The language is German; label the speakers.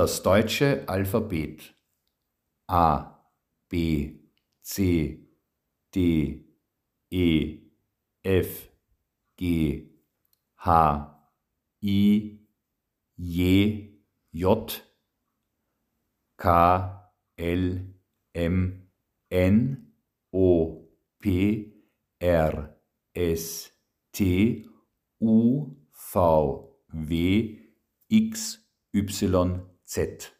Speaker 1: Das deutsche Alphabet A, B, C, D, E, F, G, H, I, J, J, K, L, M, N, O, P, R, S, T, U, V, W, X, Y, 7.